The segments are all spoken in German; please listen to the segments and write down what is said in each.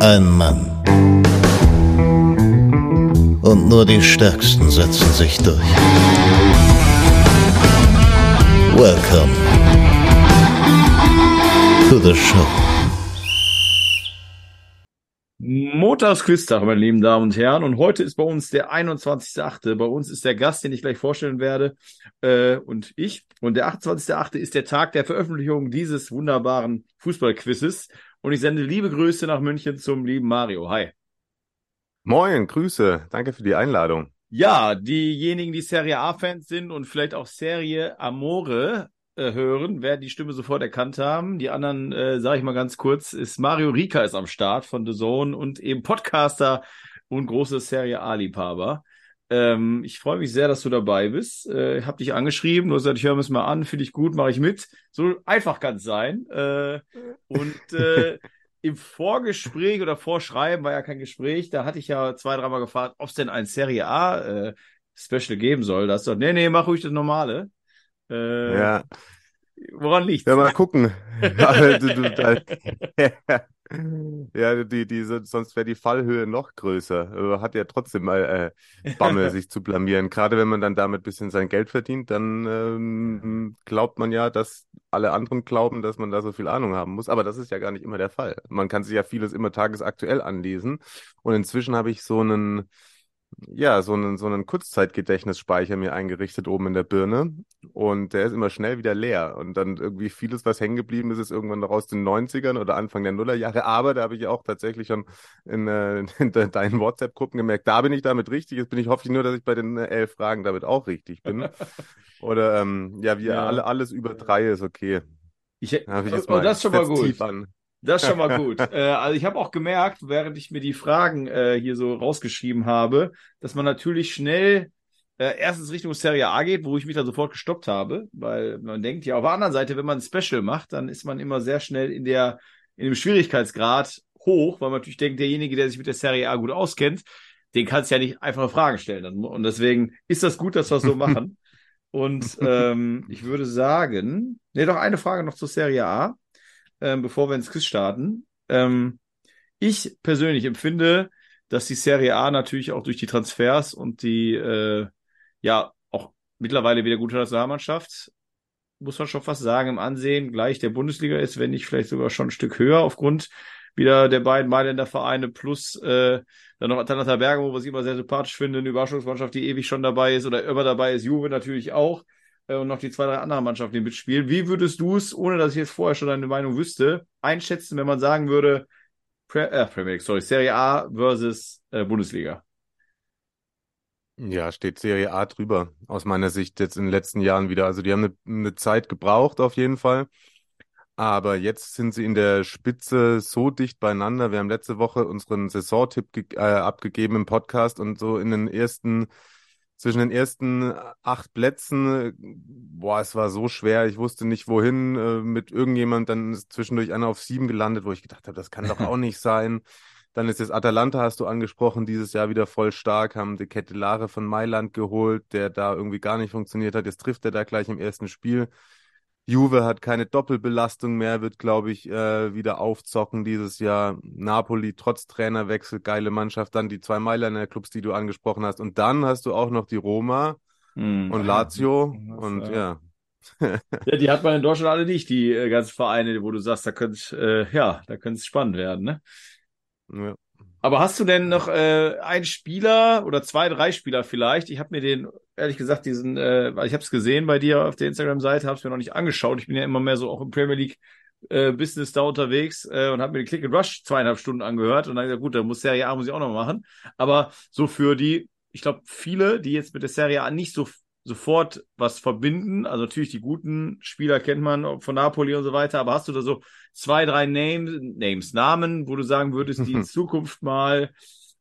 Ein Mann. Und nur die Stärksten setzen sich durch. Welcome to the show. Montagsquiztag, meine lieben Damen und Herren. Und heute ist bei uns der 21.8. Bei uns ist der Gast, den ich gleich vorstellen werde, äh, und ich. Und der 28.8. ist der Tag der Veröffentlichung dieses wunderbaren Fußballquizzes. Und ich sende liebe Grüße nach München zum lieben Mario. Hi. Moin, Grüße. Danke für die Einladung. Ja, diejenigen, die Serie A-Fans sind und vielleicht auch Serie Amore äh, hören, werden die Stimme sofort erkannt haben. Die anderen, äh, sage ich mal ganz kurz, ist Mario Rika ist am Start von The Zone und eben Podcaster und große Serie A-Liebhaber. Ähm, ich freue mich sehr, dass du dabei bist. Äh, hab dich angeschrieben, du hast gesagt, ich höre mir es mal an, finde ich gut, mache ich mit. So einfach kann es sein. Äh, und äh, im Vorgespräch oder Vorschreiben war ja kein Gespräch, da hatte ich ja zwei, dreimal gefragt, ob es denn ein Serie A äh, Special geben soll. Da hast du gesagt, nee, nee, mach ruhig das normale. Äh, ja. Woran liegt Ja, mal gucken. ja, die, die, sonst wäre die Fallhöhe noch größer. Hat ja trotzdem mal äh, Bammel, sich zu blamieren. Gerade wenn man dann damit ein bisschen sein Geld verdient, dann ähm, glaubt man ja, dass alle anderen glauben, dass man da so viel Ahnung haben muss. Aber das ist ja gar nicht immer der Fall. Man kann sich ja vieles immer tagesaktuell anlesen. Und inzwischen habe ich so einen ja, so einen, so einen Kurzzeitgedächtnisspeicher mir eingerichtet oben in der Birne. Und der ist immer schnell wieder leer. Und dann irgendwie vieles, was hängen geblieben ist, ist irgendwann noch aus den 90ern oder Anfang der Nullerjahre. Aber da habe ich auch tatsächlich schon in, äh, in deinen WhatsApp-Gruppen gemerkt, da bin ich damit richtig. Jetzt bin ich, hoffe ich nur, dass ich bei den äh, elf Fragen damit auch richtig bin. oder ähm, ja, wie ja. Alle, alles über drei ist okay. Ich, da ich jetzt oh, mal, das ist schon mal gut. An. Das ist schon mal gut. äh, also ich habe auch gemerkt, während ich mir die Fragen äh, hier so rausgeschrieben habe, dass man natürlich schnell äh, erstens Richtung Serie A geht, wo ich mich dann sofort gestoppt habe, weil man denkt, ja, auf der anderen Seite, wenn man ein Special macht, dann ist man immer sehr schnell in der, in dem Schwierigkeitsgrad hoch, weil man natürlich denkt, derjenige, der sich mit der Serie A gut auskennt, den kannst du ja nicht einfache Fragen stellen. Und deswegen ist das gut, dass wir es so machen. Und ähm, ich würde sagen, ne, doch eine Frage noch zur Serie A ähm, bevor wir ins Quiz starten. Ähm, ich persönlich empfinde, dass die Serie A natürlich auch durch die Transfers und die, äh, ja, auch mittlerweile wieder gute Nationalmannschaft, muss man schon fast sagen, im Ansehen gleich der Bundesliga ist, wenn nicht vielleicht sogar schon ein Stück höher aufgrund wieder der beiden Mailänder Vereine plus äh, dann noch Atalanta Bergamo, was ich immer sehr sympathisch finde, eine Überraschungsmannschaft, die ewig schon dabei ist oder immer dabei ist, Juve natürlich auch. Äh, und noch die zwei, drei anderen Mannschaften, die mitspielen. Wie würdest du es, ohne dass ich jetzt vorher schon deine Meinung wüsste, einschätzen, wenn man sagen würde, Pre äh, Premier League, sorry, Serie A versus äh, Bundesliga? Ja, steht Serie A drüber, aus meiner Sicht jetzt in den letzten Jahren wieder. Also die haben eine, eine Zeit gebraucht auf jeden Fall. Aber jetzt sind sie in der Spitze so dicht beieinander. Wir haben letzte Woche unseren Saisontipp äh, abgegeben im Podcast und so in den ersten zwischen den ersten acht Plätzen, boah, es war so schwer. Ich wusste nicht, wohin äh, mit irgendjemand. Dann ist zwischendurch einer auf sieben gelandet, wo ich gedacht habe, das kann doch auch nicht sein. Dann ist jetzt Atalanta, hast du angesprochen, dieses Jahr wieder voll stark, haben die Kettelare von Mailand geholt, der da irgendwie gar nicht funktioniert hat. Jetzt trifft er da gleich im ersten Spiel. Juve hat keine Doppelbelastung mehr, wird, glaube ich, äh, wieder aufzocken dieses Jahr. Napoli trotz Trainerwechsel, geile Mannschaft. Dann die zwei Mailänder Clubs, die du angesprochen hast. Und dann hast du auch noch die Roma mm, und Lazio. Ja, und ja. ja, die hat man in Deutschland alle nicht, die äh, ganzen Vereine, wo du sagst, da könnte äh, ja, da könnte es spannend werden, ne? Ja. Aber hast du denn noch äh, einen Spieler oder zwei, drei Spieler vielleicht? Ich habe mir den, ehrlich gesagt, diesen, äh, ich habe es gesehen bei dir auf der Instagram-Seite, habe es mir noch nicht angeschaut. Ich bin ja immer mehr so auch im Premier League äh, Business da unterwegs äh, und habe mir den Click and Rush zweieinhalb Stunden angehört und dann gesagt, gut, da muss Serie A muss ich auch noch machen. Aber so für die, ich glaube, viele, die jetzt mit der Serie A nicht so sofort was verbinden. Also natürlich die guten Spieler kennt man von Napoli und so weiter, aber hast du da so zwei, drei Names, Names Namen, wo du sagen würdest, die in Zukunft mal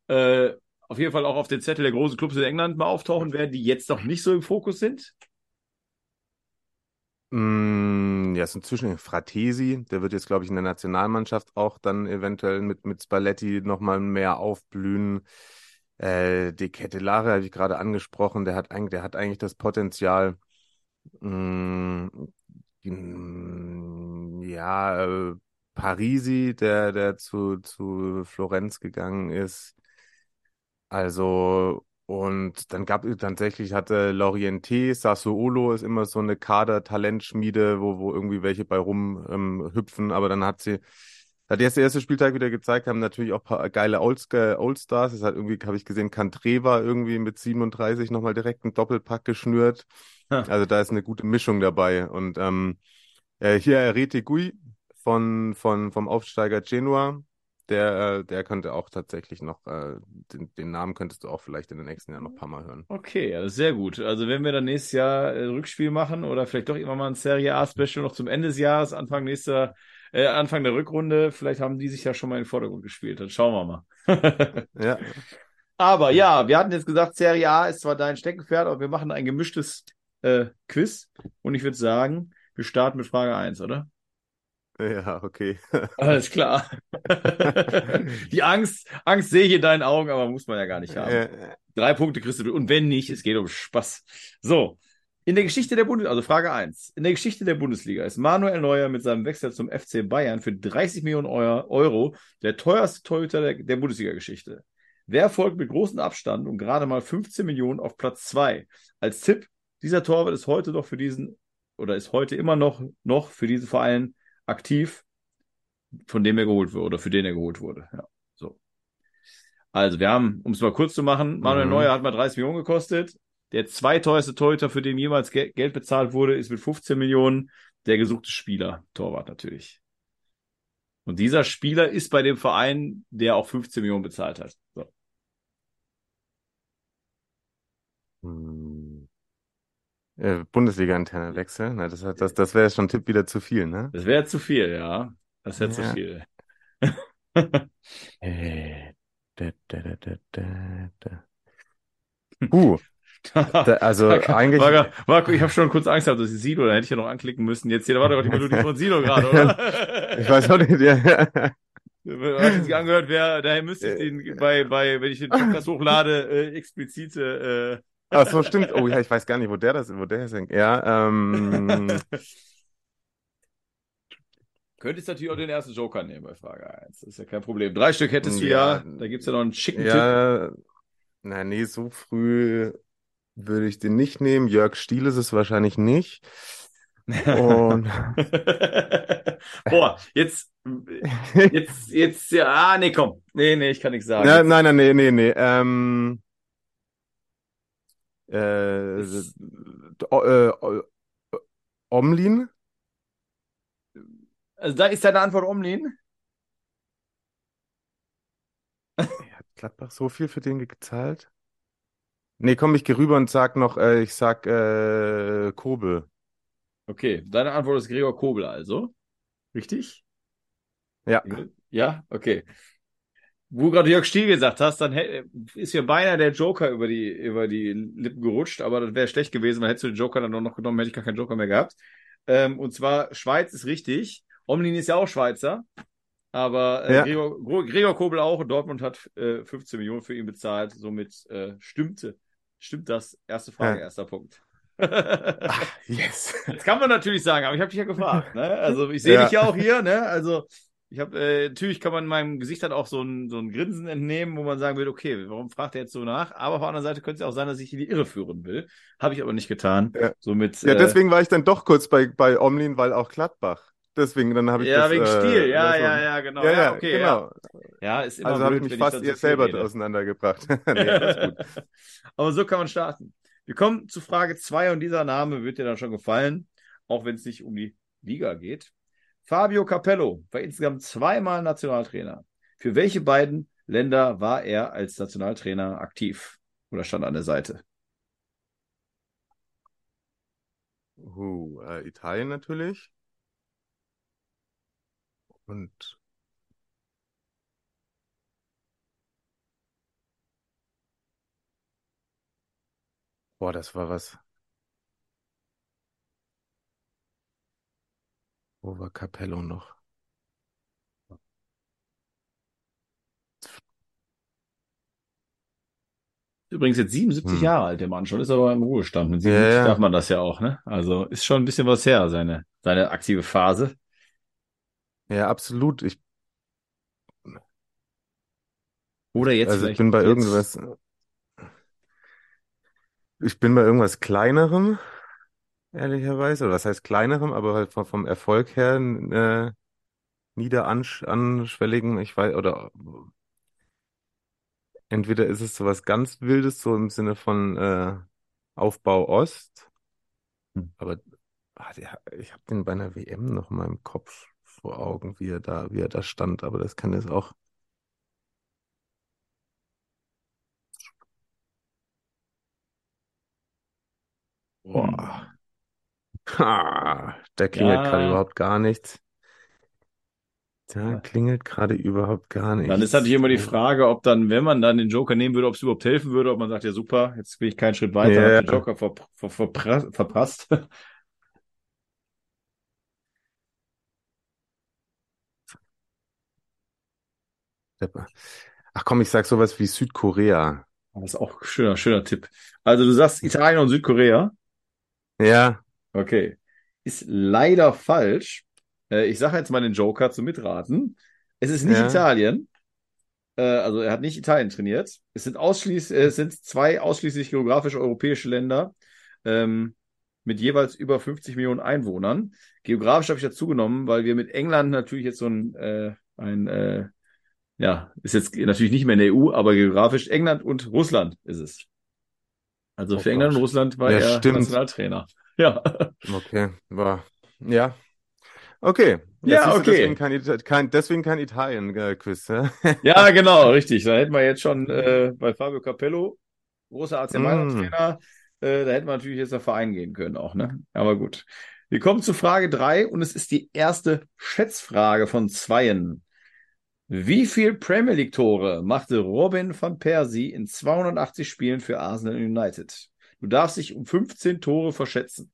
äh, auf jeden Fall auch auf den Zettel der großen Clubs in England mal auftauchen werden, die jetzt noch nicht so im Fokus sind? Mm, ja, es ist inzwischen Fratesi, der wird jetzt, glaube ich, in der Nationalmannschaft auch dann eventuell mit, mit Spalletti nochmal mehr aufblühen. Äh, De Kettelare habe ich gerade angesprochen, der hat eigentlich, der hat eigentlich das Potenzial, mh, mm, ja, äh, Parisi, der, der zu, zu Florenz gegangen ist. Also, und dann gab es tatsächlich, hatte Lorienté, Sassuolo ist immer so eine Kader-Talentschmiede, wo, wo irgendwie welche bei rum ähm, aber dann hat sie, hat jetzt der erste Spieltag wieder gezeigt, haben natürlich auch paar geile Oldstars. Das hat irgendwie, habe ich gesehen, Cantreva irgendwie mit 37 nochmal direkt einen Doppelpack geschnürt. Ja. Also da ist eine gute Mischung dabei. Und ähm, äh, hier Arete Gui von, von, vom Aufsteiger Genua, der, äh, der könnte auch tatsächlich noch, äh, den, den, Namen könntest du auch vielleicht in den nächsten Jahren noch ein paar Mal hören. Okay, sehr gut. Also wenn wir dann nächstes Jahr äh, Rückspiel machen oder vielleicht doch immer mal ein Serie A-Special noch zum Ende des Jahres, Anfang nächster, äh, Anfang der Rückrunde, vielleicht haben die sich ja schon mal in den Vordergrund gespielt. Dann schauen wir mal. ja. Aber ja, wir hatten jetzt gesagt, Serie A ist zwar dein Steckenpferd, aber wir machen ein gemischtes äh, Quiz. Und ich würde sagen, wir starten mit Frage 1, oder? Ja, okay. Alles klar. Die Angst, Angst sehe ich in deinen Augen, aber muss man ja gar nicht haben. Drei Punkte kriegst du. Und wenn nicht, es geht um Spaß. So. In der Geschichte der Bundesliga, also Frage 1. In der Geschichte der Bundesliga ist Manuel Neuer mit seinem Wechsel zum FC Bayern für 30 Millionen Euro der teuerste Torhüter der, der Bundesliga-Geschichte. Wer folgt mit großem Abstand und gerade mal 15 Millionen auf Platz 2? Als Tipp, dieser Torwart ist heute noch für diesen, oder ist heute immer noch, noch für diesen Verein aktiv, von dem er geholt wurde oder für den er geholt wurde. Ja, so. Also, wir haben, um es mal kurz zu machen, Manuel mhm. Neuer hat mal 30 Millionen gekostet. Der zweiteuerste Torhüter, für den jemals Ge Geld bezahlt wurde, ist mit 15 Millionen der gesuchte Spieler, Torwart natürlich. Und dieser Spieler ist bei dem Verein, der auch 15 Millionen bezahlt hat. So. Hm. Äh, Bundesliga-interne Wechsel. Na, das, das, das wäre schon ein Tipp wieder zu viel, ne? Das wäre zu viel, ja. Das wäre ja. zu viel. äh, da, da, da, da, da, da. Uh. Da, also eigentlich. Marco, Marco ich habe schon kurz Angst gehabt, dass ich Silo, da hätte ich ja noch anklicken müssen. Jetzt hier, da war doch die Melodie von Silo gerade, oder? ich weiß auch nicht, ja. Hat sich angehört, wer, daher müsste ich den bei, bei, wenn ich den Podcast hochlade, äh, explizite äh, Ach so, stimmt. Oh ja, ich weiß gar nicht, wo der das, wo der ist. Ja, ähm. Könntest natürlich auch den ersten Joker nehmen bei Frage 1. Das ist ja kein Problem. Drei Stück hättest du ja. Da gibt es ja noch einen schicken ja, Tipp. Na, nee, so früh würde ich den nicht nehmen. Jörg Stiel ist es wahrscheinlich nicht. Und Boah, jetzt, jetzt, jetzt, ja, ah, nee, komm. Nee, nee, ich kann nichts sagen. Ja, nein, nein, nee, nee, nee. Ähm, äh, äh, Omlin? Also da ist deine Antwort Omlin? Hat Gladbach so viel für den gezahlt? Nee, komm, ich gehe rüber und sag noch, äh, ich sag äh, Kobel. Okay, deine Antwort ist Gregor Kobel also. Richtig? Ja. Ja, okay wo gerade Jörg Stiel gesagt hast, dann ist ja beinahe der Joker über die, über die Lippen gerutscht, aber das wäre schlecht gewesen, weil hättest du den Joker dann noch genommen, hätte ich gar keinen Joker mehr gehabt. Ähm, und zwar Schweiz ist richtig. Omlin ist ja auch Schweizer, aber äh, ja. Gregor, Gregor, Kobel auch und Dortmund hat äh, 15 Millionen für ihn bezahlt. Somit äh, stimmte. Stimmt das? Erste Frage, ja. erster Punkt. Ach, yes. Das kann man natürlich sagen, aber ich habe dich ja gefragt. Ne? Also ich sehe ja. dich ja auch hier. Ne? Also ich habe äh, natürlich kann man meinem Gesicht dann auch so ein, so ein Grinsen entnehmen, wo man sagen würde, okay, warum fragt er jetzt so nach? Aber auf der anderen Seite könnte es auch sein, dass ich in die Irre führen will. Habe ich aber nicht getan. Ja. Somit, ja, äh, deswegen war ich dann doch kurz bei, bei Omlin, weil auch Gladbach. Deswegen, dann habe ich Ja, das, wegen Stil, ja, so. ja, ja, genau. Ja, ja, okay, genau. Ja, ist immer Also habe ich mich fast ihr selber rede. auseinandergebracht. nee, aber so kann man starten. Wir kommen zu Frage 2 und dieser Name wird dir dann schon gefallen, auch wenn es nicht um die Liga geht. Fabio Capello war insgesamt zweimal Nationaltrainer. Für welche beiden Länder war er als Nationaltrainer aktiv oder stand an der Seite? Uh, äh, Italien natürlich. Und Boah, das war was. Wo war Capello noch? Übrigens jetzt 77 hm. Jahre alt, der Mann schon, ist aber im Ruhestand. Mit 77 ja, ja. darf man das ja auch, ne? Also ist schon ein bisschen was her, seine, seine aktive Phase. Ja, absolut. Ich, Oder jetzt also ich vielleicht bin bei jetzt. irgendwas, ich bin bei irgendwas Kleinerem, ehrlicherweise. Oder was heißt Kleinerem, aber halt vom, vom Erfolg her äh, niederanschwelligen, ich weiß, oder entweder ist es sowas ganz Wildes, so im Sinne von äh, Aufbau Ost, Hm. aber ah, der, ich habe den bei einer WM noch mal im Kopf vor Augen, wie er da, wie er da stand, aber das kann jetzt auch. Boah. Hm. Ha, da klingelt gerade Ja, überhaupt gar nichts. Da klingelt gerade überhaupt gar dann ist nichts. natürlich immer die. Frage, ob dann, wenn man dann den Joker nehmen würde, ob es überhaupt helfen würde, ob man sagt, ja super, jetzt bin ich keinen Schritt weiter, Ja, hab den Joker ver ver verpra- verpasst. Ach komm, ich sag sowas wie Südkorea. Das ist auch ein schöner, schöner Tipp. Also du sagst Italien und Südkorea. Ja, Okay. Ist leider falsch. Äh, ich sage jetzt mal den Joker zum Mitraten. Es ist nicht ja. Italien. Äh, also er hat nicht Italien trainiert. Es sind ausschließ, äh, es sind zwei ausschließlich geografisch europäische Länder ähm, mit jeweils über 50 Millionen Einwohnern. Geografisch habe ich dazu genommen, weil wir mit England natürlich jetzt so ein, äh, ein äh, ja, ist jetzt natürlich nicht mehr in der EU, aber geografisch England und Russland ist es. Also Oh für England und Gott. Russland war Ja, er stimmt. Nationaltrainer. Ja. Okay, war. Ja. Okay. Ja, okay. Deswegen kein, kein, deswegen kein Italien-Quiz. Ja? Ja, genau, richtig. Da hätten wir jetzt schon äh, bei Fabio Capello, großer AC Mm. Mailand-Trainer, äh, da hätten wir natürlich jetzt auf Verein gehen können auch, ne? Aber gut. Wir kommen zu Frage drei und es ist die erste Schätzfrage von zweien. Wie viel Premier League Tore machte Robin van Persie in 280 Spielen für Arsenal United? Du darfst dich um 15 Tore verschätzen.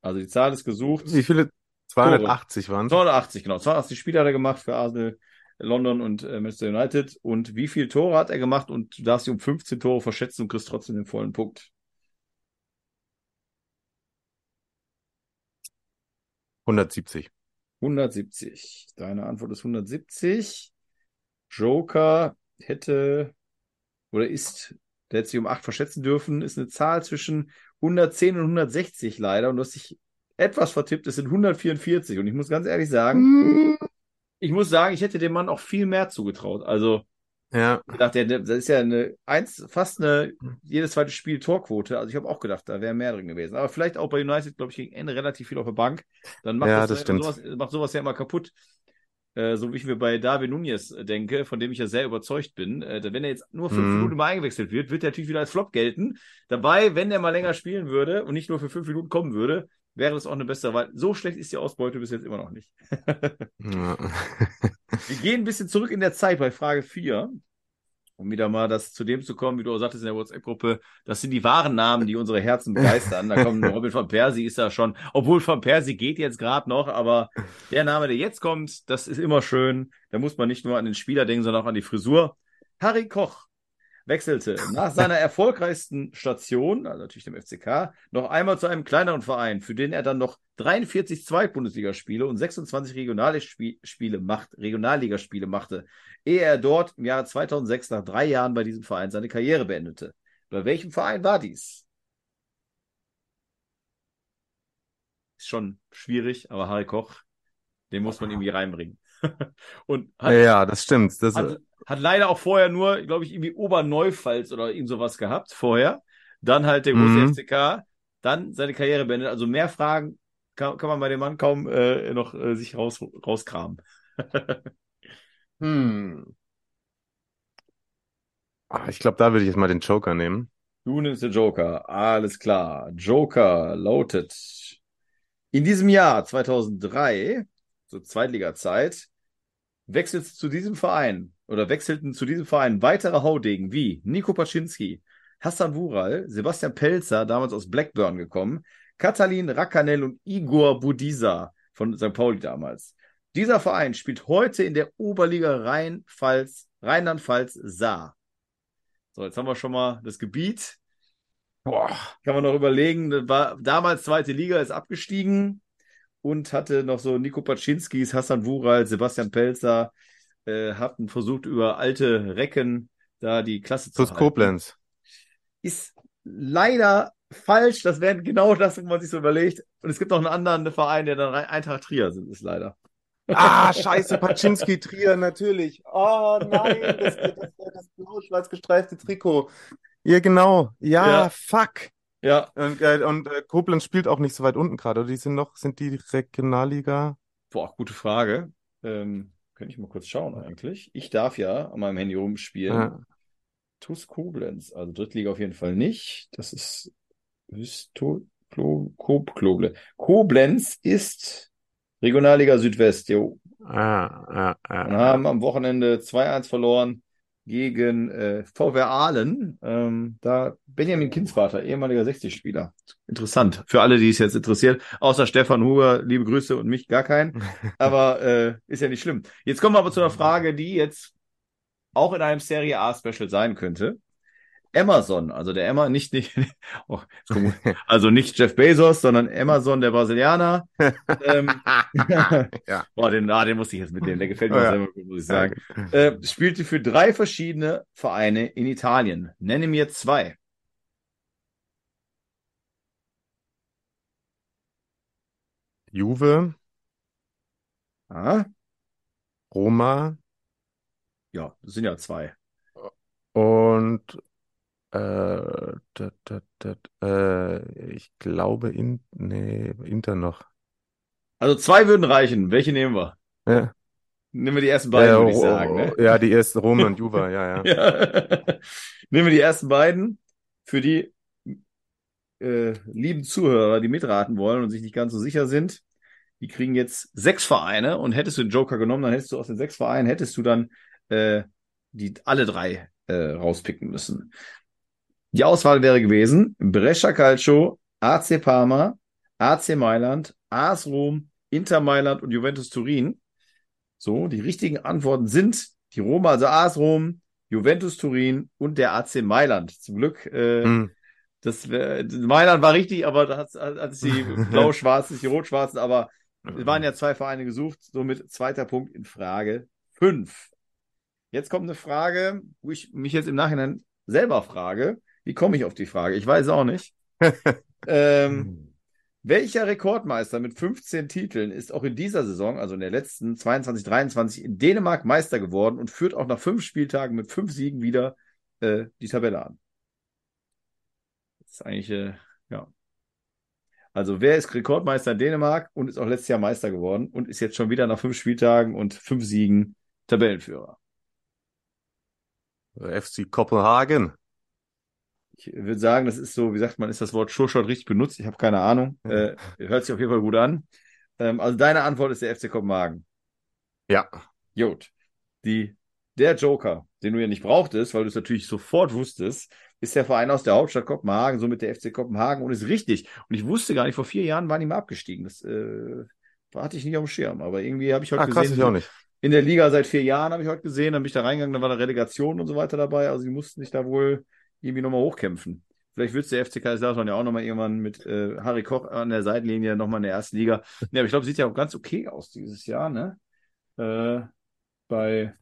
Also die Zahl ist gesucht. Wie viele? 280 waren es. 280, genau. 280 Spiele hat er gemacht für Arsenal, London und äh, Manchester United. Und wie viele Tore hat er gemacht? Und du darfst dich um 15 Tore verschätzen und kriegst trotzdem den vollen Punkt. 170. 170. Deine Antwort ist 170. Joker hätte oder ist, der hätte sich um 8 verschätzen dürfen, ist eine Zahl zwischen 110 und 160 leider. Und du hast dich etwas vertippt, es sind 144. Und ich muss ganz ehrlich sagen, ich muss sagen, ich hätte dem Mann auch viel mehr zugetraut. Also, Ja, Ich dachte, das ist ja eine eins, fast eine jedes zweite Spiel Torquote. Also ich habe auch gedacht, da wäre mehr drin gewesen. Aber vielleicht auch bei United, glaube ich, gegen Ende relativ viel auf der Bank. Dann macht Ja, das, das stimmt. sowas, macht sowas ja immer kaputt. Äh, so wie ich mir bei David Nunez denke, von dem ich ja sehr überzeugt bin. Äh, wenn er jetzt nur fünf Mhm. Minuten mal eingewechselt wird, wird er natürlich wieder als Flop gelten. Dabei, wenn er mal länger spielen würde und nicht nur für fünf Minuten kommen würde, wäre das auch eine bessere Wahl. So schlecht ist die Ausbeute bis jetzt immer noch nicht. Ja. Wir gehen ein bisschen zurück in der Zeit bei Frage 4, um wieder mal das zu dem zu kommen, wie du auch sagtest in der WhatsApp-Gruppe, das sind die wahren Namen, die unsere Herzen begeistern. Da kommt Robin van Persie ist da schon, obwohl van Persie geht jetzt gerade noch, aber der Name, der jetzt kommt, das ist immer schön. Da muss man nicht nur an den Spieler denken, sondern auch an die Frisur. Harry Koch wechselte nach seiner erfolgreichsten Station, also natürlich dem FCK, noch einmal zu einem kleineren Verein, für den er dann noch 43 Zweitbundesligaspiele und 26 Regionalligaspiele macht, Regionalligaspiele machte, ehe er dort im Jahre 2006 nach drei Jahren bei diesem Verein seine Karriere beendete. Bei welchem Verein war dies? Ist schon schwierig, aber Harry Koch, den muss man irgendwie reinbringen. und hat, ja, das stimmt. Das, hat, hat leider auch vorher nur, glaube ich, irgendwie Oberneufalz oder irgend sowas gehabt, vorher. Dann halt der große Mhm. FCK, dann seine Karriere beendet. Also mehr Fragen kann, kann man bei dem Mann kaum äh, noch äh, sich raus, rauskramen. hm. Ah, ich glaube, da würde ich jetzt mal den Joker nehmen. Du nimmst den Joker. Alles klar. Joker lautet. In diesem Jahr 2003, so Zweitliga-Zeit, wechselt zu diesem Verein oder wechselten zu diesem Verein weitere Haudegen wie Nico Paczynski, Hassan Wural, Sebastian Pelzer, damals aus Blackburn gekommen, Katalin Rakanel und Igor Budiza von St. Pauli damals. Dieser Verein spielt heute in der Oberliga Rhein-Pfalz, Rheinland-Pfalz Saar. So, jetzt haben wir schon mal das Gebiet. Boah. Kann man noch überlegen, das war damals zweite Liga, ist abgestiegen. und hatte noch so Nico Paczynskis, Hassan Wural, Sebastian Pelzer, äh, hatten versucht, über alte Recken da die Klasse zu halten. Koblenz. Ist leider falsch. Das wäre genau das, was man sich so überlegt. Und es gibt noch einen anderen Verein, der dann Eintracht Trier sind, ist leider. Ah, scheiße, Paczynski Trier, natürlich. Oh nein, das, das, das, das blau-schwarz gestreifte Trikot. Ja, genau. Ja, Ja. fuck. Ja, Und, äh, und äh, Koblenz spielt auch nicht so weit unten gerade. oder? Die sind noch, sind die Regionalliga? boah, gute Frage. Ähm, könnte ich mal kurz schauen eigentlich. Ich darf ja an meinem Handy rumspielen. Ja. TuS Koblenz, also Drittliga auf jeden Fall nicht. Das ist Hüsto, Klo, Kob, Kloble. Koblenz ist Regionalliga Südwest, jo. Ah, ah, ah, Und haben am Wochenende 2-1 verloren gegen äh, VW Aalen. Ähm, da Benjamin Kindsvater, ehemaliger 60-Spieler. Interessant. Für alle, die es jetzt interessiert. Außer Stefan Huber, liebe Grüße und mich gar keinen. Aber äh, ist ja nicht schlimm. Jetzt kommen wir aber zu einer Frage, die jetzt auch in einem Serie A Special sein könnte. Amazon, also der Emma, nicht, nicht, oh, also nicht Jeff Bezos, sondern Amazon, der Brasilianer. ähm, Ja. Boah, den, ah, den musste ich jetzt mitnehmen, der gefällt mir Oh ja. selber gut, muss ich sagen. Äh, spielte für drei verschiedene Vereine in Italien. Nenne mir zwei. Juve, Ah, Roma ja, das sind ja zwei. und äh, dat, dat, dat, äh, ich glaube in, nee, Inter noch. Also zwei würden reichen. Welche nehmen wir? Ja, Nehmen wir die ersten beiden, Äh, würde ich sagen. Ne? ja, die erste Roma und Juve, ja, ja. Ja. Nehmen wir die ersten beiden für die äh, lieben Zuhörer, die mitraten wollen und sich nicht ganz so sicher sind. Die kriegen jetzt sechs Vereine und hättest du den Joker genommen, dann hättest du aus den sechs Vereinen, hättest du dann äh, die alle drei äh, rauspicken müssen. Die Auswahl wäre gewesen Brescia Calcio, AC Parma, AC Mailand, AS Rom, Inter Mailand und Juventus Turin. So, die richtigen Antworten sind die Roma, also AS Rom, Juventus Turin und der AC Mailand. Zum Glück, äh, Hm. Das wär, Mailand war richtig, aber da hat es die blau-schwarzen, die rot-schwarzen, aber es waren ja zwei Vereine gesucht, somit zweiter Punkt in Frage fünf. Jetzt kommt eine Frage, wo ich mich jetzt im Nachhinein selber frage, wie komme ich auf die Frage? Ich weiß auch nicht. ähm, welcher Rekordmeister mit 15 Titeln ist auch in dieser Saison, also in der letzten 22, 23, in Dänemark Meister geworden und führt auch nach fünf Spieltagen mit fünf Siegen wieder äh, die Tabelle an? Das ist eigentlich, äh, ja. Also wer ist Rekordmeister in Dänemark und ist auch letztes Jahr Meister geworden und ist jetzt schon wieder nach fünf Spieltagen und fünf Siegen Tabellenführer? FC Kopenhagen. Ich würde sagen, das ist so, wie sagt man, ist das Wort Showshot richtig benutzt? Ich habe keine Ahnung. Äh, hört sich auf jeden Fall gut an. Ähm, also deine Antwort ist der FC Kopenhagen. Ja. Gut. Die, der Joker, den du ja nicht brauchtest, weil du es natürlich sofort wusstest, ist der Verein aus der Hauptstadt Kopenhagen, somit der FC Kopenhagen und ist richtig. Und ich wusste gar nicht, vor vier Jahren waren die mal abgestiegen. Das äh, hatte ich nicht auf dem Schirm. Aber irgendwie habe ich heute Ah, krass, gesehen, ich auch nicht. in der Liga seit vier Jahren habe ich heute gesehen, dann bin ich da reingegangen, dann war da Relegation und so weiter dabei. Also die mussten sich da wohl irgendwie nochmal hochkämpfen. Vielleicht wird der FC Kaiserslautern ja auch nochmal irgendwann mit äh, Harry Koch an der Seitenlinie nochmal in der ersten Liga. Ja, aber ich glaube, sieht ja auch ganz okay aus dieses Jahr, ne? Äh, bei,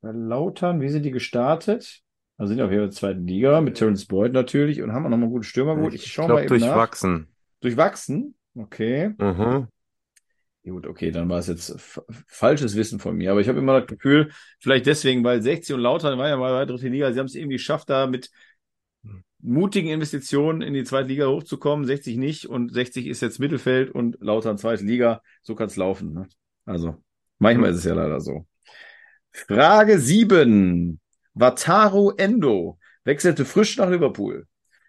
bei Lautern, wie sind die gestartet? Also sind ja auf jeden Fall in der zweiten Liga mit Terence Boyd natürlich und haben auch nochmal guten Stürmer geholt. Ich Ich schaue mal eben nach. durchwachsen. Durchwachsen? Okay. Mhm. Ja, Gut, okay, dann war es jetzt falsches Wissen von mir. Aber ich habe immer das Gefühl, vielleicht deswegen, weil 60 und Lautern war ja mal bei der dritten Liga, sie haben es irgendwie geschafft, da mit mutigen Investitionen in die zweite Liga hochzukommen. 60 nicht und 60 ist jetzt Mittelfeld und Lautern zweite Liga. So kann es laufen. Ne? Also, manchmal ist es ja leider so. Frage 7. Wataru Endo wechselte frisch nach Liverpool.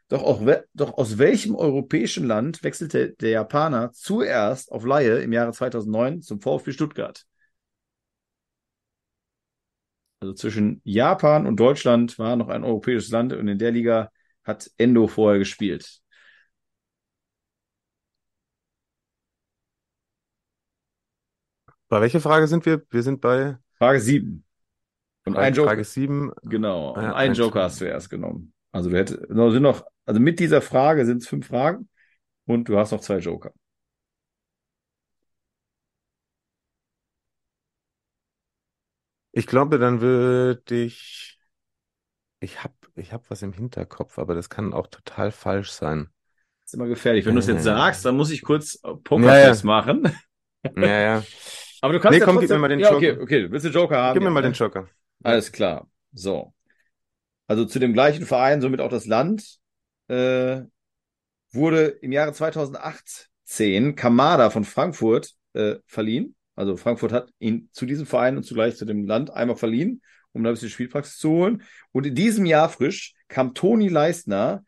Doch, auch, doch aus welchem europäischen Land wechselte der Japaner zuerst auf Laie im Jahre 2009 zum VfB Stuttgart? Also zwischen Japan und Deutschland war noch ein europäisches Land und in der Liga hat Endo vorher gespielt. Bei welcher Frage sind wir? Wir sind bei Frage 7. Und Frage, ein Joker. Frage 7. Genau. Äh, ja, ein, Joker hast du erst genommen. Also du hättest, sind noch, also mit dieser Frage sind es fünf Fragen und du hast noch zwei Joker. Ich glaube, dann würde ich. Ich habe ich hab was im Hinterkopf, aber das kann auch total falsch sein. Das Ist immer gefährlich. Wenn äh, du es jetzt äh. sagst, dann muss ich kurz äh, Pokerface ja, ja. machen. Ja, ja. Aber du kannst nee, ja komm, trotzdem... gib mir mal den Joker. Ja, okay, okay, willst du Joker haben? Gib mir mal den Joker. Alles klar. So. Also zu dem gleichen Verein, somit auch das Land, äh, wurde im Jahre 2018 Kamada von Frankfurt äh, verliehen. Also Frankfurt hat ihn zu diesem Verein und zugleich zu dem Land einmal verliehen, um da ein bisschen Spielpraxis zu holen. Und in diesem Jahr frisch kam Toni Leistner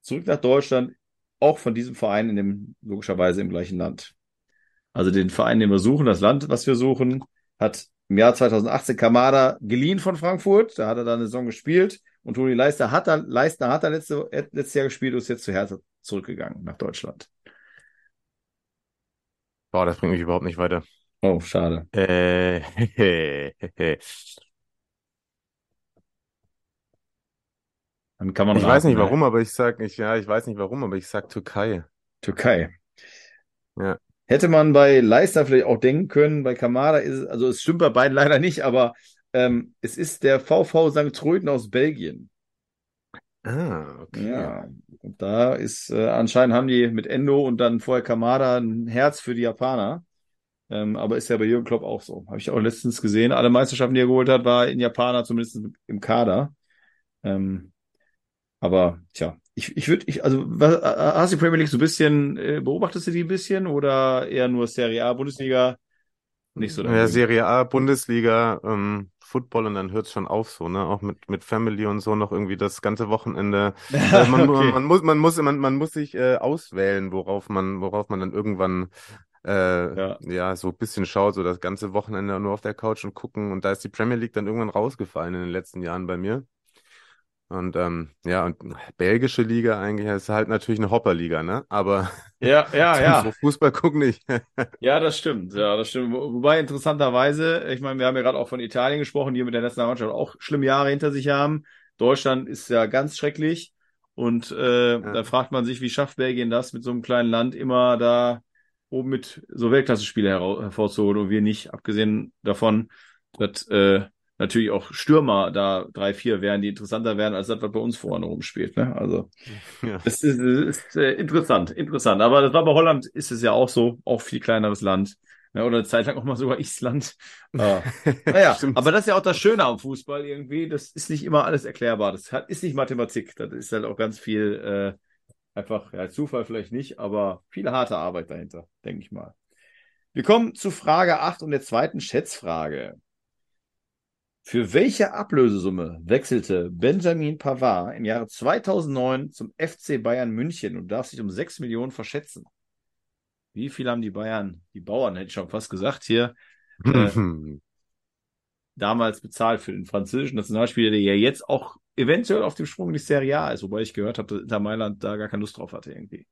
zurück nach Deutschland, auch von diesem Verein in dem, logischerweise im gleichen Land. Also den Verein, den wir suchen, das Land, was wir suchen, hat im Jahr 2018 Kamada geliehen von Frankfurt. Da hat er dann eine Saison gespielt. Und Toni Leistner hat er, Leistner hat er letzte, letztes Jahr gespielt und ist jetzt zu Hertha zurückgegangen nach Deutschland. Boah, das bringt mich überhaupt nicht weiter. Oh, schade. Äh, Dann kann man ich raten, weiß nicht ne? warum, aber ich sag, ich, ja, ich weiß nicht warum, aber ich sag Türkei. Türkei. Ja. Hätte man bei Leicester vielleicht auch denken können, bei Kamada ist es, also es stimmt bei beiden leider nicht, aber ähm, es ist der VV St. Tröden aus Belgien. Ah, okay. Ja, und da ist äh, anscheinend haben die mit Endo und dann vorher Kamada ein Herz für die Japaner. Ähm, aber ist ja bei Jürgen Klopp auch so. Habe ich auch letztens gesehen. Alle Meisterschaften, die er geholt hat, war in Japaner zumindest im Kader. Ähm, aber tja, ich, ich würde, ich, also was, hast du die Premier League so ein bisschen, äh, beobachtest du die ein bisschen oder eher nur Serie A, Bundesliga? Nicht so. Ja, Serie A, Bundesliga, ähm, Football und dann hört es schon auf so, ne? Auch mit, mit Family und so noch irgendwie das ganze Wochenende. Äh, man, okay. man, muss, man muss, man, man muss sich äh, auswählen, worauf man, worauf man dann irgendwann äh, ja. ja, so ein bisschen schaut, so das ganze Wochenende nur auf der Couch und gucken. Und da ist die Premier League dann irgendwann rausgefallen in den letzten Jahren bei mir. Und ähm, ja, und belgische Liga eigentlich ist halt natürlich eine Hopperliga, ne? Aber ja, ja, ja. So Fußball gucken nicht. ja, das stimmt. Ja, das stimmt. Wobei interessanterweise, ich meine, wir haben ja gerade auch von Italien gesprochen, die mit der Nationalmannschaft auch schlimme Jahre hinter sich haben. Deutschland ist ja ganz schrecklich. Und äh, ja. da fragt man sich, wie schafft Belgien das, mit so einem kleinen Land immer da oben mit so Weltklasse-Spiele hervorzuholen und wir nicht, abgesehen davon, dass äh, natürlich auch Stürmer da drei, vier wären, die interessanter wären, als das, was bei uns vorne rumspielt. Ne? Also ja. das ist, ist äh, interessant, interessant. Aber das war bei Holland ist es ja auch so, auch viel kleineres Land. Ne? Oder eine Zeit lang auch mal sogar Island. Ah. naja, aber das ist ja auch das Schöne am Fußball irgendwie. Das ist nicht immer alles erklärbar. Das hat, ist nicht Mathematik. Das ist halt auch ganz viel äh, einfach, ja, Zufall vielleicht nicht, aber viel harte Arbeit dahinter, denke ich mal. Wir kommen zu Frage 8 und der zweiten Schätzfrage. Für welche Ablösesumme wechselte Benjamin Pavard im Jahre 2009 zum FC Bayern München und darf sich um 6 Millionen verschätzen? Wie viel haben die Bayern, die Bauern, hätte ich schon fast gesagt, hier äh, damals bezahlt für den französischen Nationalspieler, der ja jetzt auch eventuell auf dem Sprung in die Serie A ist, wobei ich gehört habe, dass Inter Mailand da gar keine Lust drauf hatte irgendwie.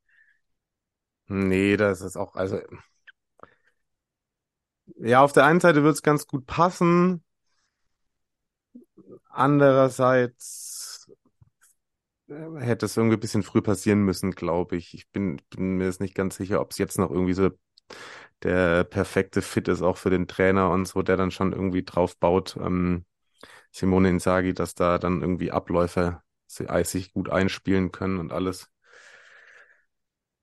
Nee, das ist auch, also ja, auf der einen Seite wird es ganz gut passen, Andererseits äh, hätte es irgendwie ein bisschen früh passieren müssen, glaube ich. Ich bin, bin mir jetzt nicht ganz sicher, ob es jetzt noch irgendwie so der perfekte Fit ist, auch für den Trainer und so, der dann schon irgendwie drauf baut, ähm, Simone Inzaghi, dass da dann irgendwie Abläufe sich gut einspielen können und alles.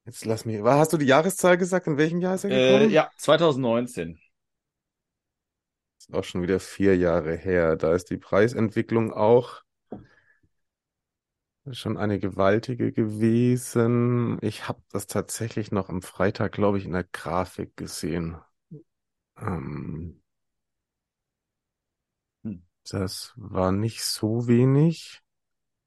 Jetzt lass mich. Hast du die Jahreszahl gesagt? In welchem Jahr ist er gekommen? Äh, ja, 2019 ist auch schon wieder vier Jahre her. Da ist die Preisentwicklung auch schon eine gewaltige gewesen. Ich habe das tatsächlich noch am Freitag, glaube ich, in der Grafik gesehen. Ähm, hm. das war nicht so wenig,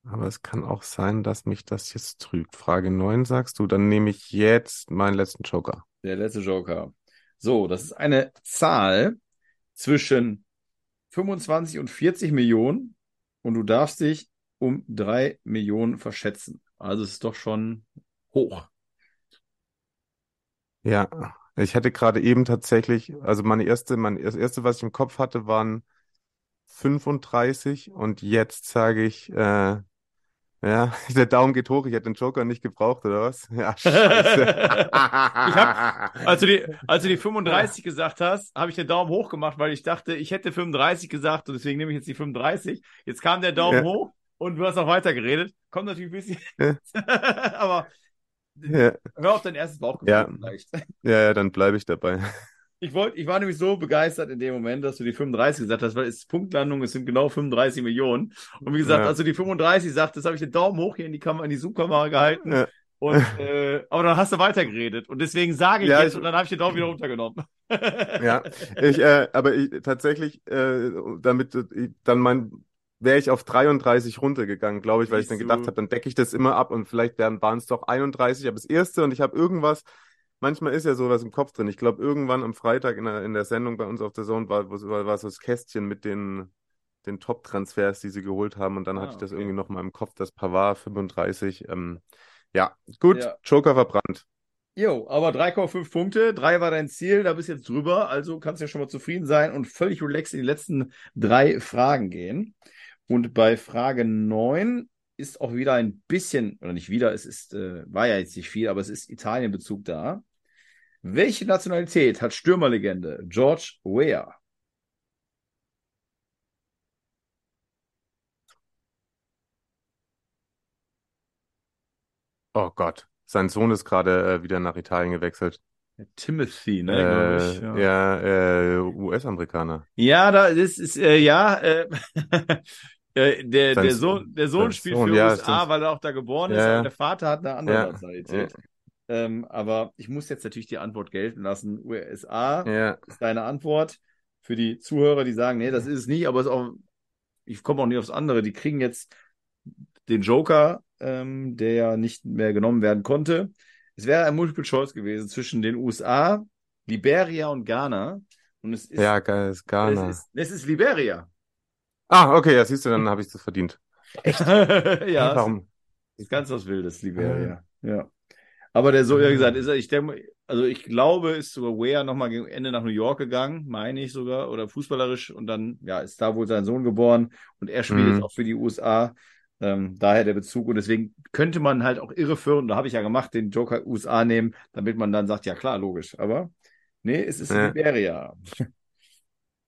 aber es kann auch sein, dass mich das jetzt trügt. Frage 9 sagst du, dann nehme ich jetzt meinen letzten Joker. Der letzte Joker. So, das ist eine Zahl, zwischen 25 und 40 Millionen und du darfst dich um drei Millionen verschätzen. Also es ist doch schon hoch. Ja, ich hätte gerade eben tatsächlich, also meine erste, mein, erste, was ich im Kopf hatte, waren 35 und jetzt sage ich äh, Ja, der Daumen geht hoch. Ich hätte den Joker nicht gebraucht, oder was? Ja, scheiße. ich hab, als, du die, als du die 35 gesagt hast, habe ich den Daumen hoch gemacht, weil ich dachte, ich hätte 35 gesagt und deswegen nehme ich jetzt die 35. Jetzt kam der Daumen ja. hoch und du hast noch weiter geredet. Kommt natürlich ein bisschen. Ja. aber ja. hör auf dein erstes Bauchgefühl ja. vielleicht. Ja, ja, dann bleibe ich dabei. Ich wollte, ich war nämlich so begeistert in dem Moment, dass du die 35 gesagt hast, weil es ist Punktlandung, es sind genau 35 Millionen. Und wie gesagt, ja. als du die 35 sagtest, habe ich den Daumen hoch hier in die Kamera, in die Zoom-Kamera gehalten. Ja. Und, äh, aber dann hast du weitergeredet. Und deswegen sage ich ja, jetzt, ich, und dann habe ich den Daumen wieder runtergenommen. ja, ich, äh, aber ich, tatsächlich, äh, damit ich, dann mein, wäre ich auf 33 runtergegangen, glaube ich, weil ich dann gedacht habe, dann decke ich das immer ab und vielleicht waren es doch 31, aber das erste und ich habe irgendwas manchmal ist ja sowas im Kopf drin. Ich glaube, irgendwann am Freitag in der, in der Sendung bei uns auf der Zone war, war, war so das Kästchen mit den, den Top-Transfers, die sie geholt haben. Und dann ah, hatte ich das okay. irgendwie noch mal im Kopf, das Pavard 35. Ähm, ja, gut, ja. Joker verbrannt. Jo, aber 3,5 Punkte, 3 war dein Ziel, da bist du jetzt drüber, also kannst du ja schon mal zufrieden sein und völlig relaxed in die letzten drei Fragen gehen. Und bei Frage 9 ist auch wieder ein bisschen, oder nicht wieder, es ist, äh, war ja jetzt nicht viel, aber es ist Italien-Bezug da. Welche Nationalität hat Stürmerlegende George Weah? Oh Gott, sein Sohn ist gerade äh, wieder nach Italien gewechselt. Timothy, ne, äh, ich. Ja, ja äh, US-Amerikaner. Ja, da das ist äh, ja äh, äh der, der Sohn, der Sohn spielt Sohn, für ja, USA, stimmt. weil er auch da geboren ist, ja, aber der Vater hat eine andere Nationalität. Ähm, aber ich muss jetzt natürlich die Antwort gelten lassen. USA ja. ist deine Antwort. Für die Zuhörer, die sagen, nee, das ist es nicht, aber es auch, ich komme auch nicht aufs andere. Die kriegen jetzt den Joker, ähm, der ja nicht mehr genommen werden konnte. Es wäre ein Multiple Choice gewesen zwischen den USA, Liberia und Ghana. Und es ist, ja, geil, ist Ghana. Es ist, es ist Liberia. Ah, okay, ja, siehst du, dann habe ich das verdient. Echt? ja. Warum? Ist ganz was Wildes, Liberia. Ja. Aber der so, ja gesagt, ist er, ich denke, also ich glaube, ist sogar Ware nochmal gegen Ende nach New York gegangen, meine ich sogar, oder fußballerisch. Und dann, ja, ist da wohl sein Sohn geboren und er spielt mhm. jetzt auch für die USA. Ähm, daher der Bezug. Und deswegen könnte man halt auch irreführen, da habe ich ja gemacht, den Joker USA nehmen, damit man dann sagt, ja klar, logisch. Aber nee, es ist ja. Liberia.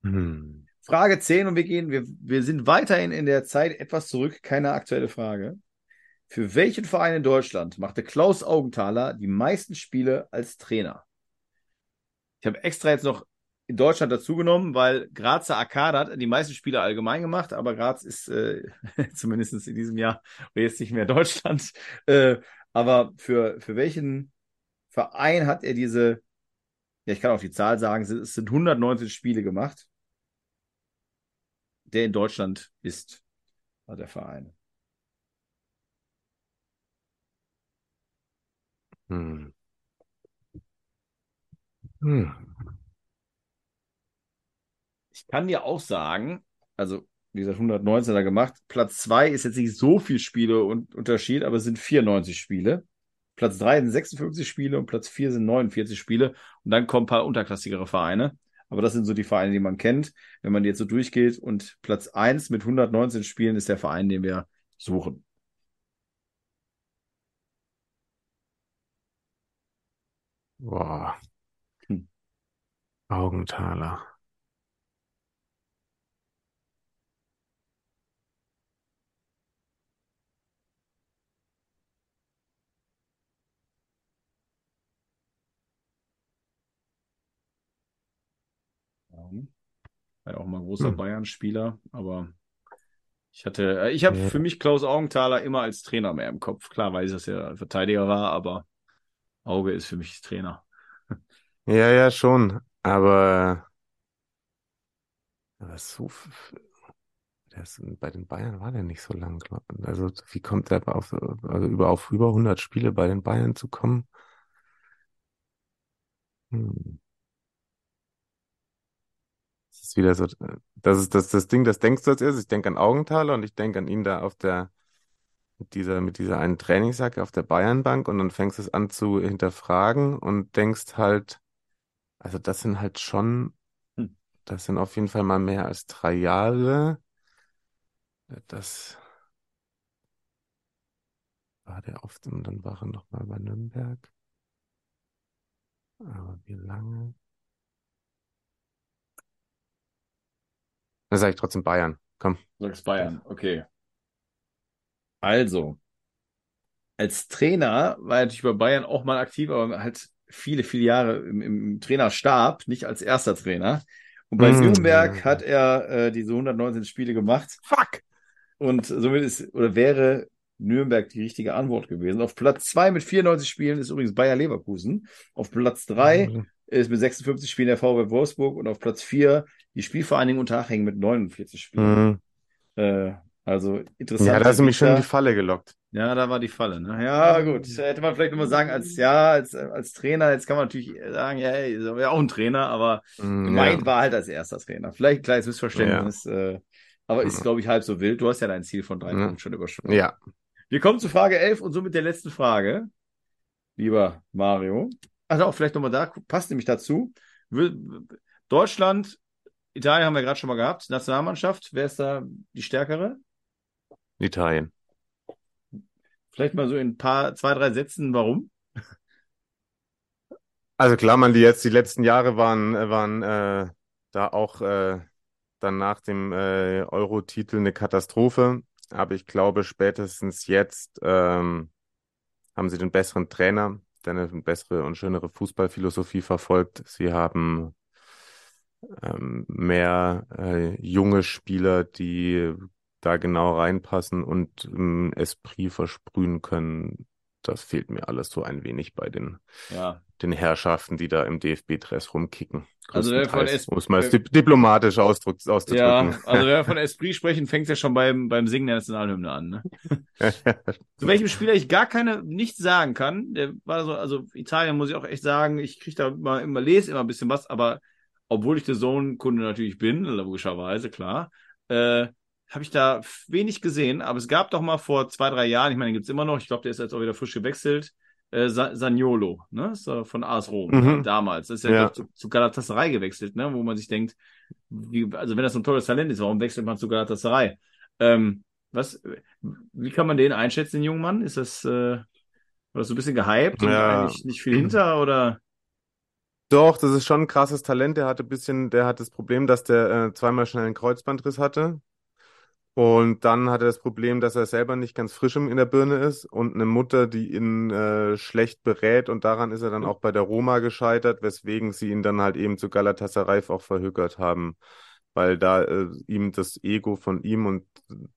Hm. Frage 10 und wir gehen, wir, wir sind weiterhin in der Zeit etwas zurück, keine aktuelle Frage. Für welchen Verein in Deutschland machte Klaus Augenthaler die meisten Spiele als Trainer? Ich habe extra jetzt noch in Deutschland dazugenommen, weil Grazer Arcade hat die meisten Spiele allgemein gemacht, aber Graz ist äh, zumindest in diesem Jahr jetzt nicht mehr Deutschland. Äh, aber für, für welchen Verein hat er diese, ja, ich kann auch die Zahl sagen, es sind 119 Spiele gemacht, der in Deutschland ist, war der Verein. Hm. Hm. Ich kann dir auch sagen, also wie gesagt, 119er gemacht. Platz 2 ist jetzt nicht so viel Spiele und Unterschied, aber es sind 94 Spiele. Platz 3 sind 56 Spiele und Platz 4 sind 49 Spiele. Und dann kommen ein paar unterklassigere Vereine. Aber das sind so die Vereine, die man kennt, wenn man jetzt so durchgeht. Und Platz 1 mit 119 Spielen ist der Verein, den wir suchen. Boah. Hm. Augenthaler. War ja auch mal großer hm. Bayern-Spieler, aber ich hatte, äh, ich habe ja. für mich Klaus Augenthaler immer als Trainer mehr im Kopf. Klar weiß ich, dass er Verteidiger war, aber Auge ist für mich Trainer. Ja, ja, schon. Aber, aber so, ist, bei den Bayern war der nicht so lang. Also, wie kommt er auf, also über, auf über 100 Spiele bei den Bayern zu kommen? Hm. Das ist wieder so, das ist das, das Ding, das denkst du als erstes. Ich denke an Augenthaler und ich denke an ihn da auf der, mit dieser, mit dieser einen Trainingsjacke auf der Bayernbank und dann fängst du es an zu hinterfragen und denkst halt, also das sind halt schon, hm. das sind auf jeden Fall mal mehr als drei Jahre. Das, war der oft und dann war er nochmal bei Nürnberg. Aber wie lange? Dann sage ich trotzdem Bayern. Komm. Du sagst Bayern, okay. Also, als Trainer war er natürlich bei Bayern auch mal aktiv, aber halt viele, viele Jahre im, im Trainerstab, nicht als erster Trainer. Und bei mm, Nürnberg hat er äh, diese 119 Spiele gemacht. Fuck! Und somit ist, oder wäre Nürnberg die richtige Antwort gewesen. Auf Platz 2 mit 94 Spielen ist übrigens Bayer Leverkusen. Auf Platz 3 mhm. ist mit 56 Spielen der VW Wolfsburg und auf Platz 4 die Spielvereinigung Unterhaching mit 49 Spielen. Mhm. Äh, also interessant. Ja, da hast du mich schon in die Falle gelockt. Ja, da war die Falle. Ne? Ja, gut. Hätte man vielleicht nochmal sagen, als ja, als, als Trainer, jetzt kann man natürlich sagen, ja, hey, ist ja auch ein Trainer, aber mm, gemeint ja. war halt als erster Trainer. Vielleicht ein kleines Missverständnis. Ja. Äh, aber ist, glaube ich, halb so wild. Du hast ja dein Ziel von drei ja. Punkten schon überschritten. Ja. Wir kommen zu Frage 11 und somit der letzten Frage, lieber Mario. Also auch vielleicht nochmal da, passt nämlich dazu. Deutschland, Italien haben wir gerade schon mal gehabt. Nationalmannschaft, wer ist da die stärkere? Italien. Vielleicht mal so in ein paar, zwei, drei Sätzen, warum? Also klar, man, die jetzt die letzten Jahre waren, waren äh, da auch äh, dann nach dem äh, Euro-Titel eine Katastrophe. Aber ich glaube, spätestens jetzt ähm, haben sie den besseren Trainer, der eine bessere und schönere Fußballphilosophie verfolgt. Sie haben ähm, mehr äh, junge Spieler, die da genau reinpassen und ähm, Esprit versprühen können. Das fehlt mir alles so ein wenig bei den, ja. den Herrschaften, die da im DFB-Dress rumkicken. Also wer von Esprit, um es mal diplomatisch Ausdruck, auszudrücken. Ja, also wenn wir von Esprit sprechen, fängt es ja schon beim, beim Singen der Nationalhymne an. Ne? Zu welchem Spieler ich gar keine, nichts sagen kann, der war so, also Italien muss ich auch echt sagen, ich kriege da immer, immer, lese immer ein bisschen was, aber obwohl ich der Zone-Kunde natürlich bin, logischerweise, klar, äh, habe ich da wenig gesehen, aber es gab doch mal vor zwei, drei Jahren, ich meine, den gibt es immer noch, ich glaube, der ist jetzt auch wieder frisch gewechselt, äh, Saniolo, ne? Äh, von AS Rom, mhm. ne? damals. Das ist ja, ja. Zu, zu Galatasaray gewechselt, ne? Wo man sich denkt, wie, also wenn das so ein tolles Talent ist, warum wechselt man zu Galatasaray? Ähm, was, wie kann man den einschätzen, den jungen Mann? Ist das, äh, war so ein bisschen gehypt ja. und eigentlich nicht viel hinter oder? Doch, das ist schon ein krasses Talent. Der hatte ein bisschen, der hat das Problem, dass der äh, zweimal schnell einen Kreuzbandriss hatte. Und dann hat er das Problem, dass er selber nicht ganz frisch in der Birne ist und eine Mutter, die ihn äh, schlecht berät und daran ist er dann auch bei der Roma gescheitert, weswegen sie ihn dann halt eben zu Galatasaray auch verhökert haben, weil da äh, ihm das Ego von ihm und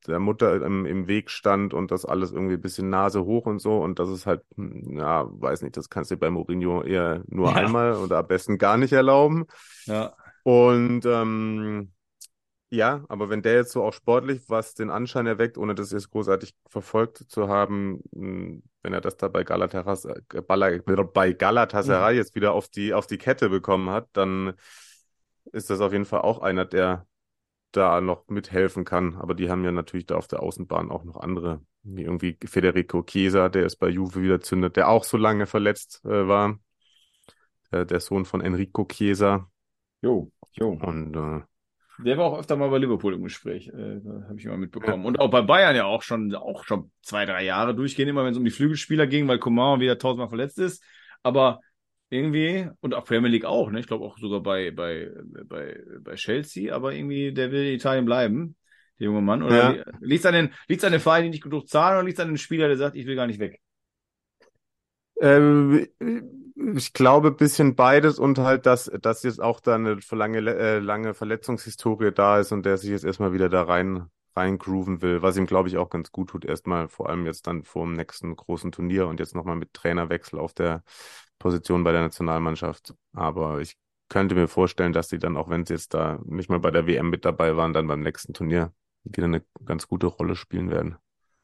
der Mutter im, im Weg stand und das alles irgendwie ein bisschen Nase hoch und so und das ist halt, hm, ja, weiß nicht, das kannst du bei Mourinho eher nur ja. einmal oder am besten gar nicht erlauben. Ja. Und ähm, ja, aber wenn der jetzt so auch sportlich, was den Anschein erweckt, ohne das jetzt großartig verfolgt zu haben, hm, wenn er das da bei Galatasaray, äh, bei Galatasaray mhm. jetzt wieder auf die, auf die Kette bekommen hat, dann ist das auf jeden Fall auch einer, der da noch mithelfen kann. Aber die haben ja natürlich da auf der Außenbahn auch noch andere, wie irgendwie Federico Chiesa, der ist bei Juve wieder zündet, der auch so lange verletzt äh, war. Der, der Sohn von Enrico Chiesa. Jo, jo. Und äh, der war auch öfter mal bei Liverpool im Gespräch, äh, habe ich immer mitbekommen. Ja. Und auch bei Bayern ja auch schon, auch schon zwei, drei Jahre durchgehen, immer wenn es um die Flügelspieler ging, weil Coman wieder tausendmal verletzt ist. Aber irgendwie, und auch Premier League auch, ne? Ich glaube auch sogar bei, bei, bei, bei Chelsea, aber irgendwie, der will in Italien bleiben, der junge Mann. Oder ja. liegt es an den, liegt's an den Vereinen, die nicht genug zahlen, oder liegt es an den Spieler, der sagt, ich will gar nicht weg? Ähm, ich glaube bisschen beides und halt, dass, dass jetzt auch da eine lange, äh, lange Verletzungshistorie da ist und der sich jetzt erstmal wieder da rein, reingrooven will, was ihm, glaube ich, auch ganz gut tut. Erstmal vor allem jetzt dann vor dem nächsten großen Turnier und jetzt nochmal mit Trainerwechsel auf der Position bei der Nationalmannschaft. Aber ich könnte mir vorstellen, dass sie dann, auch wenn sie jetzt da nicht mal bei der WM mit dabei waren, dann beim nächsten Turnier wieder eine ganz gute Rolle spielen werden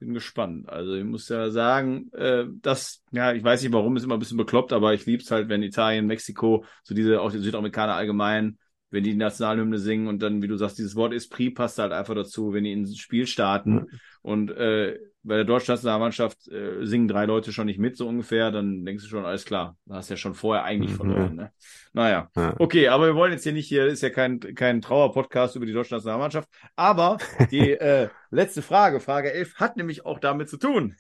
bin gespannt. Also ich muss ja sagen, äh, das, ja, ich weiß nicht warum, ist immer ein bisschen bekloppt, aber ich lieb's halt, wenn Italien, Mexiko, so diese, auch die Südamerikaner allgemein, wenn die, die Nationalhymne singen und dann, wie du sagst, dieses Wort Esprit passt halt einfach dazu, wenn die ins Spiel starten. Mhm. Und äh, bei der deutschen Nationalmannschaft äh, singen drei Leute schon nicht mit, so ungefähr, dann denkst du schon, alles klar, du hast ja schon vorher eigentlich mhm. verloren. Ne? Naja, ja. okay, aber wir wollen jetzt hier nicht, hier ist ja kein, kein Trauer-Podcast über die deutsche Nationalmannschaft, aber die äh, letzte Frage, Frage 11, hat nämlich auch damit zu tun.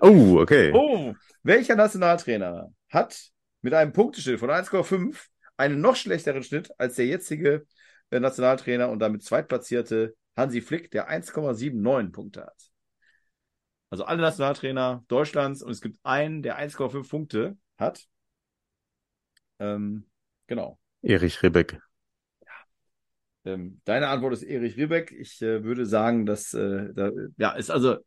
Oh, okay. Oh, welcher Nationaltrainer hat mit einem Punkteschnitt von 1,5 einen noch schlechteren Schnitt als der jetzige äh, Nationaltrainer und damit zweitplatzierte Hansi Flick, der 1,79 Punkte hat? Also alle Nationaltrainer Deutschlands und es gibt einen, der 1,5 Punkte hat. Ähm, genau. Erich Ribbeck. Ja. Ähm, deine Antwort ist Erich Ribbeck. Ich äh, würde sagen, dass äh, da, ja ist also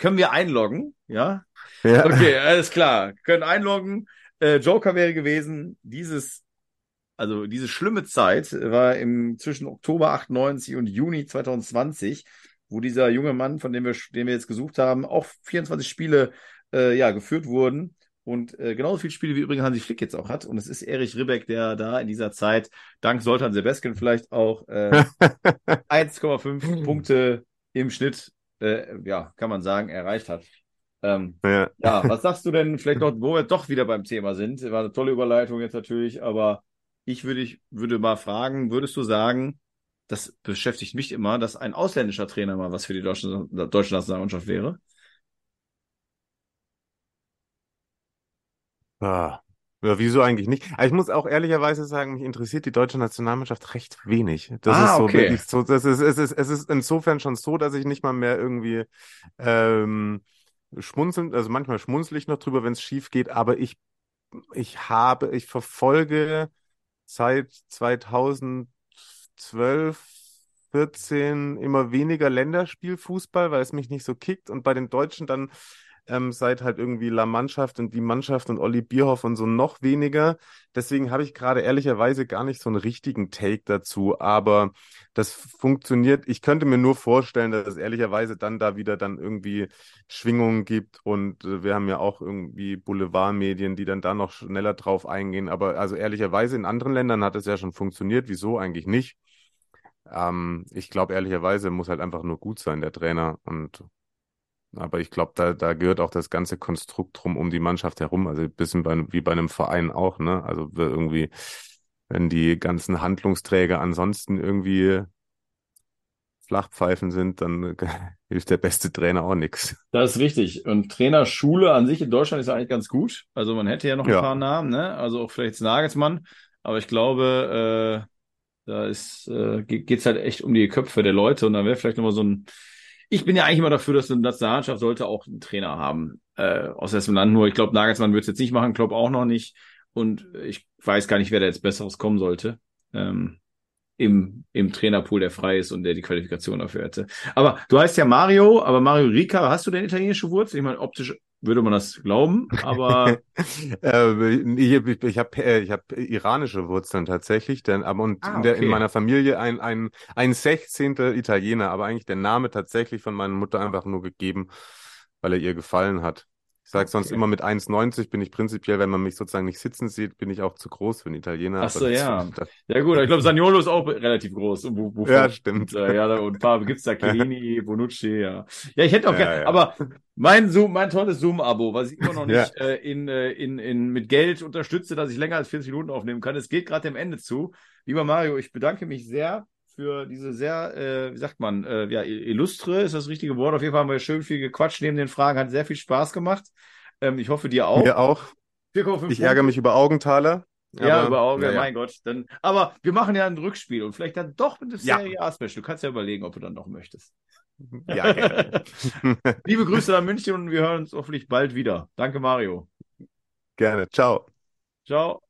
können wir einloggen, ja? ja. Okay, alles klar. Können einloggen. Äh, Joker wäre gewesen, dieses, also diese schlimme Zeit war im zwischen Oktober 98 und Juni 2020, wo dieser junge Mann, von dem wir, den wir jetzt gesucht haben, auch 24 Spiele äh, ja, geführt wurden. Und äh, genauso viele Spiele wie übrigens Hansi Flick jetzt auch hat. Und es ist Erich Ribbeck, der da in dieser Zeit, dank Soltan Sebeskin vielleicht auch äh, 1,5 Punkte im Schnitt äh, ja, kann man sagen, erreicht hat. Ähm, ja. ja, was sagst du denn vielleicht noch, wo wir doch wieder beim Thema sind? War eine tolle Überleitung jetzt natürlich, aber ich würde, ich würde mal fragen, würdest du sagen, das beschäftigt mich immer, dass ein ausländischer Trainer mal was für die deutsche, deutsche Nationalmannschaft wäre? Ah, ja, wieso eigentlich nicht? Aber ich muss auch ehrlicherweise sagen, mich interessiert die deutsche Nationalmannschaft recht wenig. Das ah, ist so okay. so, das ist, es ist, es ist insofern schon so, dass ich nicht mal mehr irgendwie ähm, schmunzeln, also manchmal schmunzel ich noch drüber, wenn es schief geht, aber ich, ich habe, ich verfolge seit 2012, 14 immer weniger Länderspielfußball, weil es mich nicht so kickt und bei den Deutschen dann ähm, seit halt irgendwie La Mannschaft und die Mannschaft und Olli Bierhoff und so noch weniger. Deswegen habe ich gerade ehrlicherweise gar nicht so einen richtigen Take dazu, aber das funktioniert. Ich könnte mir nur vorstellen, dass es ehrlicherweise dann da wieder dann irgendwie Schwingungen gibt und äh, wir haben ja auch irgendwie Boulevardmedien, die dann da noch schneller drauf eingehen. Aber also ehrlicherweise in anderen Ländern hat es ja schon funktioniert. Wieso eigentlich nicht? Ähm, ich glaube ehrlicherweise muss halt einfach nur gut sein, der Trainer. Und aber ich glaube, da, da gehört auch das ganze Konstrukt drum um die Mannschaft herum. Also ein bisschen bei, wie bei einem Verein auch, ne? Also irgendwie, wenn die ganzen Handlungsträger ansonsten irgendwie Flachpfeifen sind, dann hilft der beste Trainer auch nichts. Das ist richtig. Und Trainerschule an sich in Deutschland ist eigentlich ganz gut. Also man hätte ja noch ein ja. paar Namen, ne? Also auch vielleicht Nagelsmann. Aber ich glaube, äh, da ist, äh, geht's halt echt um die Köpfe der Leute und dann wäre vielleicht nochmal so ein ich bin ja eigentlich immer dafür, dass eine Nationalmannschaft sollte auch einen Trainer haben. Äh, aus dessen Land nur. Ich glaube, Nagelsmann wird es jetzt nicht machen, Klopp auch noch nicht. Und ich weiß gar nicht, wer da jetzt Besseres kommen sollte. Ähm, im, im Trainerpool, der frei ist und der die Qualifikation dafür hätte. Aber du heißt ja Mario, aber Mario Rica, hast du denn italienische Wurzeln? Ich meine, optisch würde man das glauben, aber äh, ich, ich habe äh, ich hab iranische Wurzeln tatsächlich, denn aber und ah, okay. in, der, in, meiner Familie ein ein ein Sechzehntel Italiener, aber eigentlich der Name tatsächlich von meiner Mutter einfach nur gegeben, weil er ihr gefallen hat. Ich sage sonst okay. immer mit 1,90 bin ich prinzipiell, wenn man mich sozusagen nicht sitzen sieht, bin ich auch zu groß für einen Italiener. Ach so, ja. Ja gut, ich glaube, Saniolo ist auch relativ groß. Wo, wo ja, stimmt. Äh, ja, und paar gibt's da, Chiellini, Bonucci, ja. Ja, ich hätte auch ja, gerne, ja. aber mein Zoom, mein tolles Zoom-Abo, was ich immer noch nicht ja. äh, in, äh, in, in, mit Geld unterstütze, dass ich länger als 40 Minuten aufnehmen kann. Es geht gerade dem Ende zu. Lieber Mario, ich bedanke mich sehr für diese sehr, äh, wie sagt man, äh, ja, illustre ist das richtige Wort. Auf jeden Fall haben wir schön viel gequatscht neben den Fragen, hat sehr viel Spaß gemacht. Ähm, ich hoffe dir auch. Mir auch. Ich ärgere mich über Augenthaler. Ja, über Augen, ja, mein Gott. Dann, aber wir machen ja ein Rückspiel und vielleicht dann doch mit dem Serie A Special. Du kannst ja überlegen, ob du dann noch möchtest. Ja, gerne. Liebe Grüße nach München und wir hören uns hoffentlich bald wieder. Danke, Mario. Gerne. Ciao. Ciao.